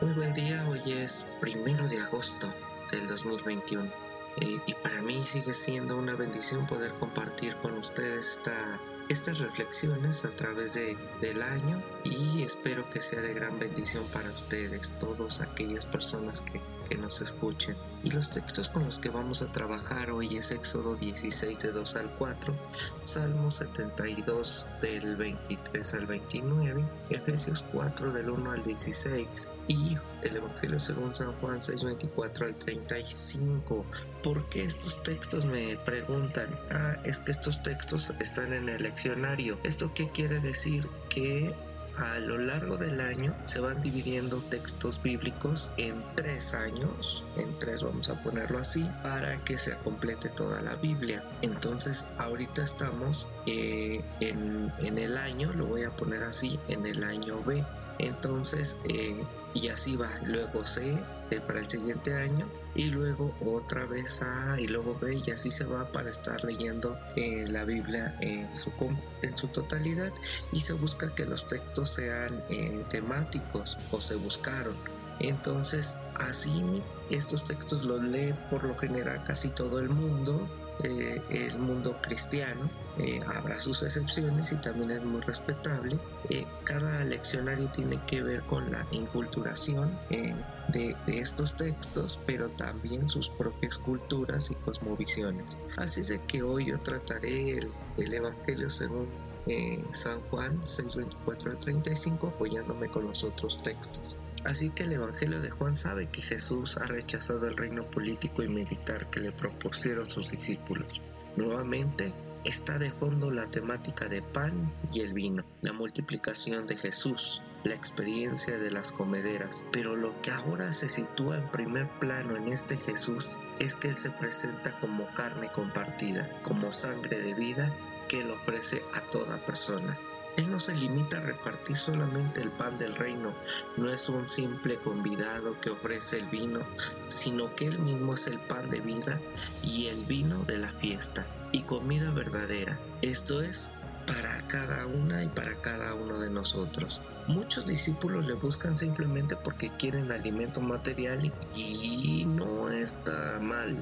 Muy buen día, hoy es primero de agosto del 2021 eh, y para mí sigue siendo una bendición poder compartir con ustedes esta estas reflexiones a través de, del año y espero que sea de gran bendición para ustedes, todas aquellas personas que, que nos escuchen. Y los textos con los que vamos a trabajar hoy es Éxodo 16 de 2 al 4, Salmo 72 del 23 al 29, Efesios 4 del 1 al 16 y el Evangelio según San Juan 6, 24 al 35. ¿Por qué estos textos me preguntan? Ah, es que estos textos están en el ¿Esto qué quiere decir? Que a lo largo del año se van dividiendo textos bíblicos en tres años, en tres vamos a ponerlo así, para que se complete toda la Biblia. Entonces ahorita estamos eh, en, en, el año, lo voy a poner así, en el año B. Entonces, eh, y así va, luego C eh, para el siguiente año y luego otra vez A y luego B y así se va para estar leyendo eh, la Biblia en su, en su totalidad y se busca que los textos sean eh, temáticos o se buscaron. Entonces así estos textos los lee por lo general casi todo el mundo el mundo cristiano. Eh, habrá sus excepciones y también es muy respetable. Eh, cada leccionario tiene que ver con la inculturación de, estos textos, pero también sus propias culturas y cosmovisiones. Así es que hoy yo trataré el, el Evangelio según San Juan 6:24 al 35 apoyándome con los otros textos. Así que el Evangelio de Juan sabe que Jesús ha rechazado el reino político y militar que le propusieron sus discípulos. Nuevamente está de fondo la temática de pan y el vino, la multiplicación de Jesús, la experiencia de las comederas. Pero lo que ahora se sitúa en primer plano en este Jesús es que Él se presenta como carne compartida, como sangre de vida que Él ofrece a toda persona. Él no se limita a repartir solamente el pan del reino, no es un simple convidado que ofrece el vino, sino que Él mismo es el pan de vida y el vino de la fiesta y comida verdadera. Esto es para cada una y para cada uno de nosotros. Muchos discípulos le buscan simplemente porque quieren alimento material y no está mal.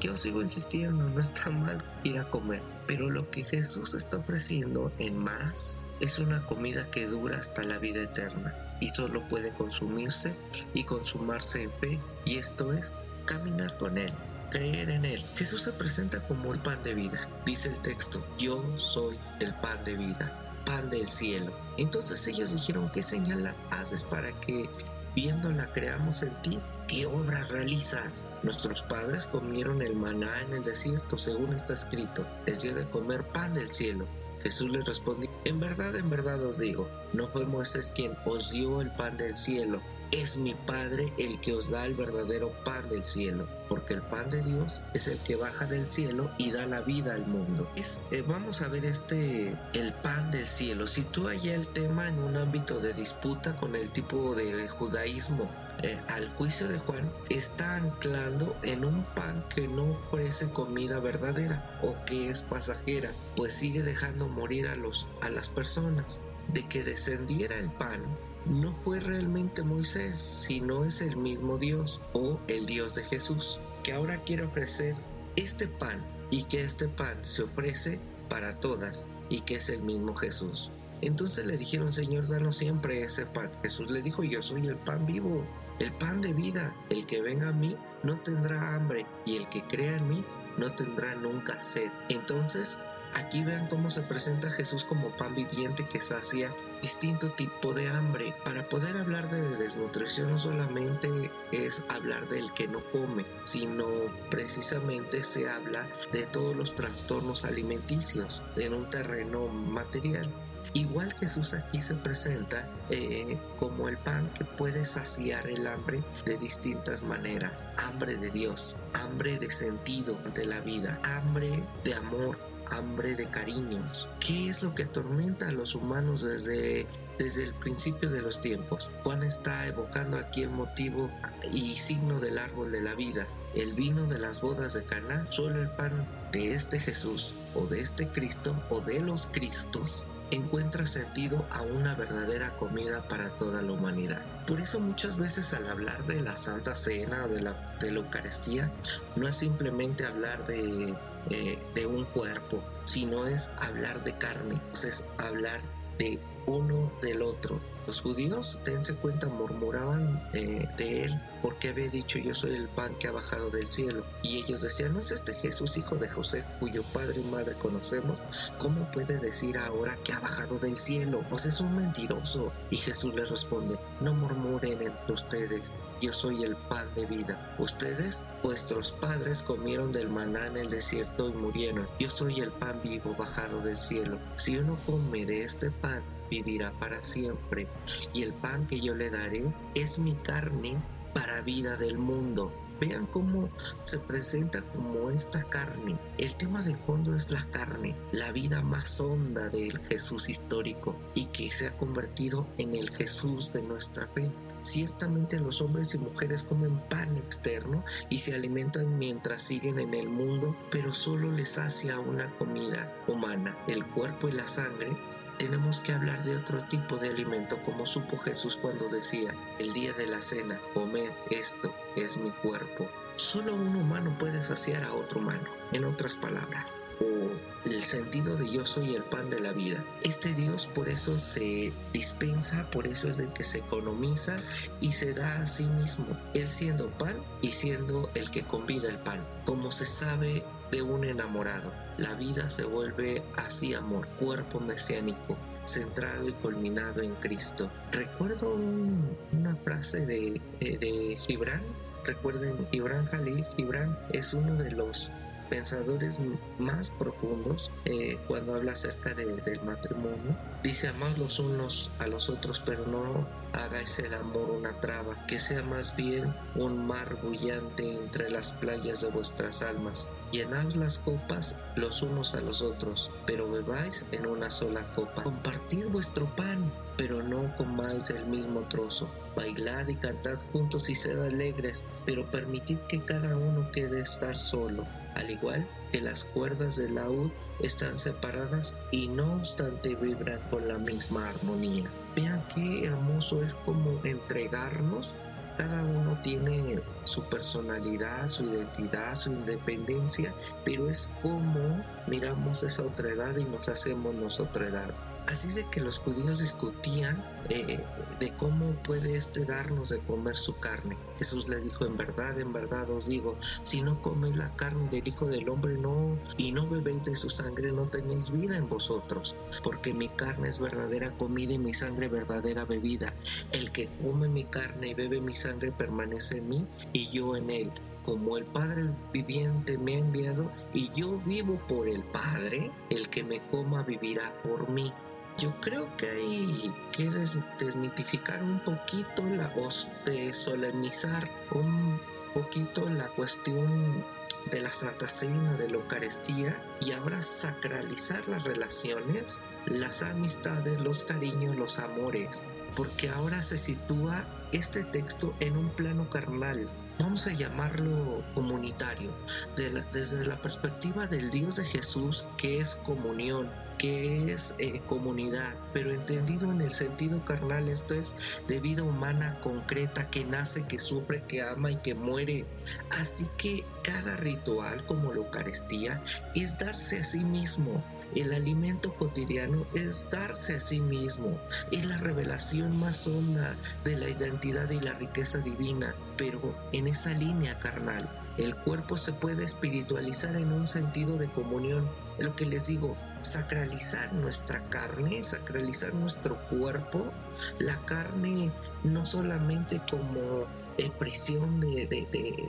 Yo sigo insistiendo, no está mal ir a comer. Pero lo que Jesús está ofreciendo en más es una comida que dura hasta la vida eterna y solo puede consumirse y consumarse en fe y esto es caminar con Él creer en Él. Jesús se presenta como el pan de vida. Dice el texto, yo soy el pan de vida, pan del cielo. Entonces ellos dijeron, ¿qué señal haces para que viéndola creamos en ti? ¿Qué obra realizas? Nuestros padres comieron el maná en el desierto, según está escrito. Les dio de comer pan del cielo. Jesús les respondió, en verdad, en verdad os digo, no fue Moisés quien os dio el pan del cielo, es mi Padre el que os da el verdadero pan del cielo, porque el pan de Dios es el que baja del cielo y da la vida al mundo. Eh, vamos a ver este, el pan del cielo. Sitúa ya el tema en un ámbito de disputa con el tipo de judaísmo. Eh, al juicio de Juan está anclando en un pan que no ofrece comida verdadera o que es pasajera, pues sigue dejando morir a, los, a las personas. De que descendiera el pan no fue realmente Moisés, sino es el mismo Dios o el Dios de Jesús, que ahora quiere ofrecer este pan y que este pan se ofrece para todas y que es el mismo Jesús. Entonces le dijeron, Señor, danos siempre ese pan. Jesús le dijo, yo soy el pan vivo, el pan de vida. El que venga a mí no tendrá hambre y el que crea en mí no tendrá nunca sed. Entonces Aquí vean cómo se presenta Jesús como pan viviente que sacia distinto tipo de hambre. Para poder hablar de desnutrición no solamente es hablar del que no come, sino precisamente se habla de todos los trastornos alimenticios en un terreno material. Igual Jesús aquí se presenta eh, como el pan que puede saciar el hambre de distintas maneras. Hambre de Dios, hambre de sentido de la vida, hambre de amor, hambre de cariños. ¿Qué es lo que atormenta a los humanos desde, desde el principio de los tiempos? Juan está evocando aquí el motivo y signo del árbol de la vida, el vino de las bodas de Caná, solo el pan de este Jesús o de este Cristo o de los Cristos encuentra sentido a una verdadera comida para toda la humanidad. Por eso muchas veces al hablar de la Santa Cena o de la, de la Eucaristía, no es simplemente hablar de, eh, de un cuerpo, sino es hablar de carne, es hablar de uno del otro. Los judíos, dense cuenta, murmuraban eh, de él porque había dicho yo soy el pan que ha bajado del cielo. Y ellos decían, ¿no es este Jesús hijo de José cuyo padre y madre conocemos? ¿Cómo puede decir ahora que ha bajado del cielo? Pues es un mentiroso. Y Jesús les responde, no murmuren entre ustedes. Yo soy el pan de vida. Ustedes, vuestros padres, comieron del maná en el desierto y murieron. Yo soy el pan vivo bajado del cielo. Si uno come de este pan, vivirá para siempre, y el pan que yo le daré es mi carne para vida del mundo. Vean cómo se presenta como esta carne. El tema de fondo es la carne, la vida más honda del Jesús histórico y que se ha convertido en el Jesús de nuestra fe. Ciertamente los hombres y mujeres comen pan externo y se alimentan mientras siguen en el mundo, pero solo les hace una comida humana, el cuerpo y la sangre tenemos que hablar de otro tipo de alimento, como supo Jesús cuando decía, el día de la cena, comed esto, es mi cuerpo. Solo un humano puede saciar a otro humano, en otras palabras, o el sentido de yo soy el pan de la vida. Este Dios por eso se dispensa, por eso es de que se economiza y se da a sí mismo, él siendo pan y siendo el que convida el pan. Como se sabe de un enamorado. La vida se vuelve así amor, cuerpo mesiánico, centrado y culminado en Cristo. Recuerdo una frase de, eh, de Gibran, recuerden, Gibran Jalil, Gibran es uno de los pensadores más profundos eh, cuando habla acerca del matrimonio. Dice amar los unos a los otros, pero no hagáis el amor una traba, que sea más bien un mar bullante entre las playas de vuestras almas. Llenad las copas los unos a los otros, pero bebáis en una sola copa. Compartid vuestro pan, pero no comáis el mismo trozo. Bailad y cantad juntos y sed alegres, pero permitid que cada uno quede estar solo al igual que las cuerdas del laúd están separadas y no obstante vibran con la misma armonía. Vean qué hermoso es como entregarnos. Cada uno tiene su personalidad, su identidad, su independencia, pero es como miramos esa otredad y nos hacemos nuestra Así de que los judíos discutían eh, de cómo puede este darnos de comer su carne. Jesús le dijo, en verdad, en verdad os digo, si no coméis la carne del Hijo del Hombre no y no bebéis de su sangre, no tenéis vida en vosotros, porque mi carne es verdadera comida y mi sangre verdadera bebida. El que come mi carne y bebe mi sangre permanece en mí y yo en él como el Padre viviente me ha enviado y yo vivo por el Padre, el que me coma vivirá por mí. Yo creo que hay que desmitificar un poquito la voz de solemnizar un poquito la cuestión de la Santa Cena, de la Eucaristía y ahora sacralizar las relaciones, las amistades, los cariños, los amores, porque ahora se sitúa este texto en un plano carnal, vamos a llamarlo comunitario, desde la perspectiva del Dios de Jesús que es comunión, que es eh, comunidad, pero entendido en el sentido carnal, esto es de vida humana concreta que nace, que sufre, que ama y que muere. Así que cada ritual como la Eucaristía es darse a sí mismo, el alimento cotidiano es darse a sí mismo, es la revelación más honda de la identidad y la riqueza divina, pero en esa línea carnal. El cuerpo se puede espiritualizar en un sentido de comunión. Lo que les digo, sacralizar nuestra carne, sacralizar nuestro cuerpo. La carne no solamente como prisión de,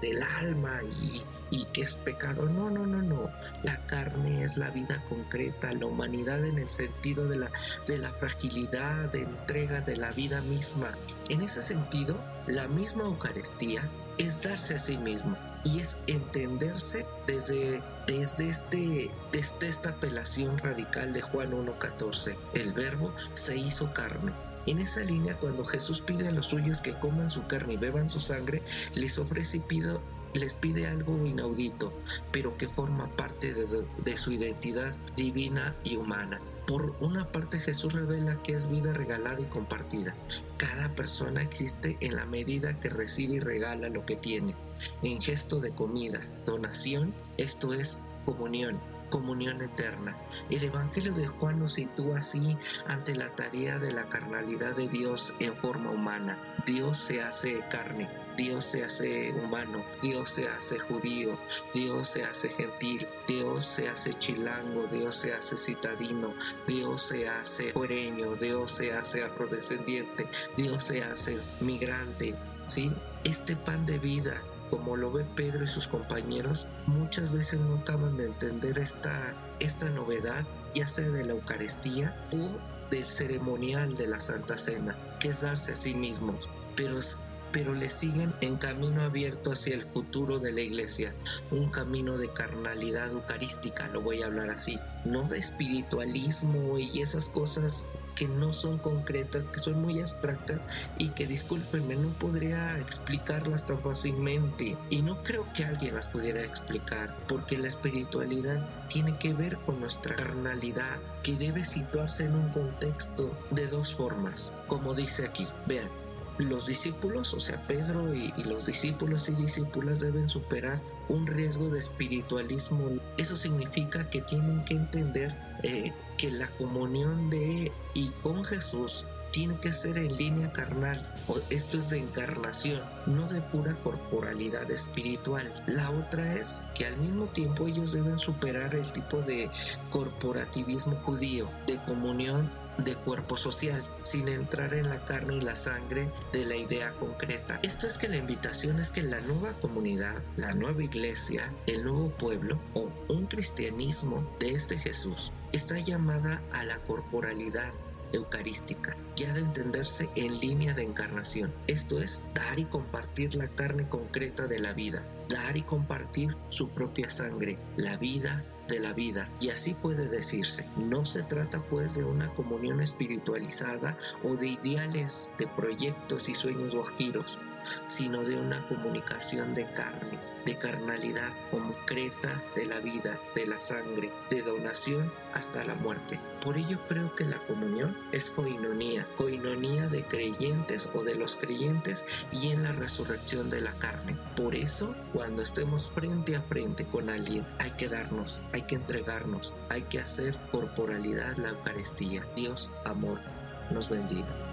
del alma y, y que es pecado. No, no, no, no. La carne es la vida concreta, la humanidad en el sentido de la, de la fragilidad, de entrega de la vida misma. En ese sentido, la misma Eucaristía es darse a sí mismo y es entenderse desde, desde, este, desde esta apelación radical de Juan 1.14. El verbo se hizo carne en esa línea, cuando Jesús pide a los suyos que coman su carne y beban su sangre, les ofrece y pido, les pide algo inaudito, pero que forma parte de, de su identidad divina y humana Por una parte Jesús revela que es vida regalada y compartida. Cada persona existe en la medida que recibe y regala lo que tiene, en gesto de comida, donación, esto es comunión comunión eterna. El Evangelio de Juan nos sitúa así ante la tarea de la carnalidad de Dios en forma humana. Dios se hace carne, Dios se hace humano, Dios se hace judío, Dios se hace gentil, Dios se hace chilango, Dios se hace citadino, Dios se hace fuereño, Dios se hace afrodescendiente, Dios se hace migrante. ¿sí? Este pan de vida como lo ve Pedro y sus compañeros, muchas veces no acaban de entender esta, esta novedad, ya sea de la Eucaristía o del ceremonial de la Santa Cena, que es darse a sí mismos. Pero pero le siguen en camino abierto hacia el futuro de la iglesia, un camino de carnalidad eucarística, lo voy a hablar así, no de espiritualismo y esas cosas que no son concretas, que son muy abstractas y que discúlpenme, no podría explicarlas tan fácilmente. Y no creo que alguien las pudiera explicar porque la espiritualidad tiene que ver con nuestra carnalidad que debe situarse en un contexto de dos formas, como dice aquí, vean, los discípulos, o sea, Pedro y, los discípulos y discípulas deben superar un riesgo de espiritualismo. Eso significa que tienen que entender eh, que la comunión de y con Jesús tiene que ser en línea carnal. Esto es de encarnación, no de pura corporalidad espiritual. La otra es que al mismo tiempo ellos deben superar el tipo de corporativismo judío, de comunión de cuerpo social, sin entrar en la carne y la sangre de la idea concreta. Esto es que la invitación es que la nueva comunidad, la nueva iglesia, el nuevo pueblo o un cristianismo de este Jesús está llamada a la corporalidad eucarística, ya de entenderse en línea de encarnación. Esto es dar y compartir la carne concreta de la vida, dar y compartir su propia sangre, la vida de la vida. Y así puede decirse, no se trata pues de una comunión espiritualizada o de ideales, de proyectos y sueños guajiros, sino de una comunicación de carne, de carnalidad concreta de la vida, de la sangre, de donación hasta la muerte. Por ello creo que la comunión es coinonía, coinonía de creyentes o de los creyentes y en la resurrección de la carne. Por eso, cuando estemos frente a frente con alguien, hay que darnos, hay que entregarnos, hay que hacer corporalidad la Eucaristía. Dios, amor, nos bendiga.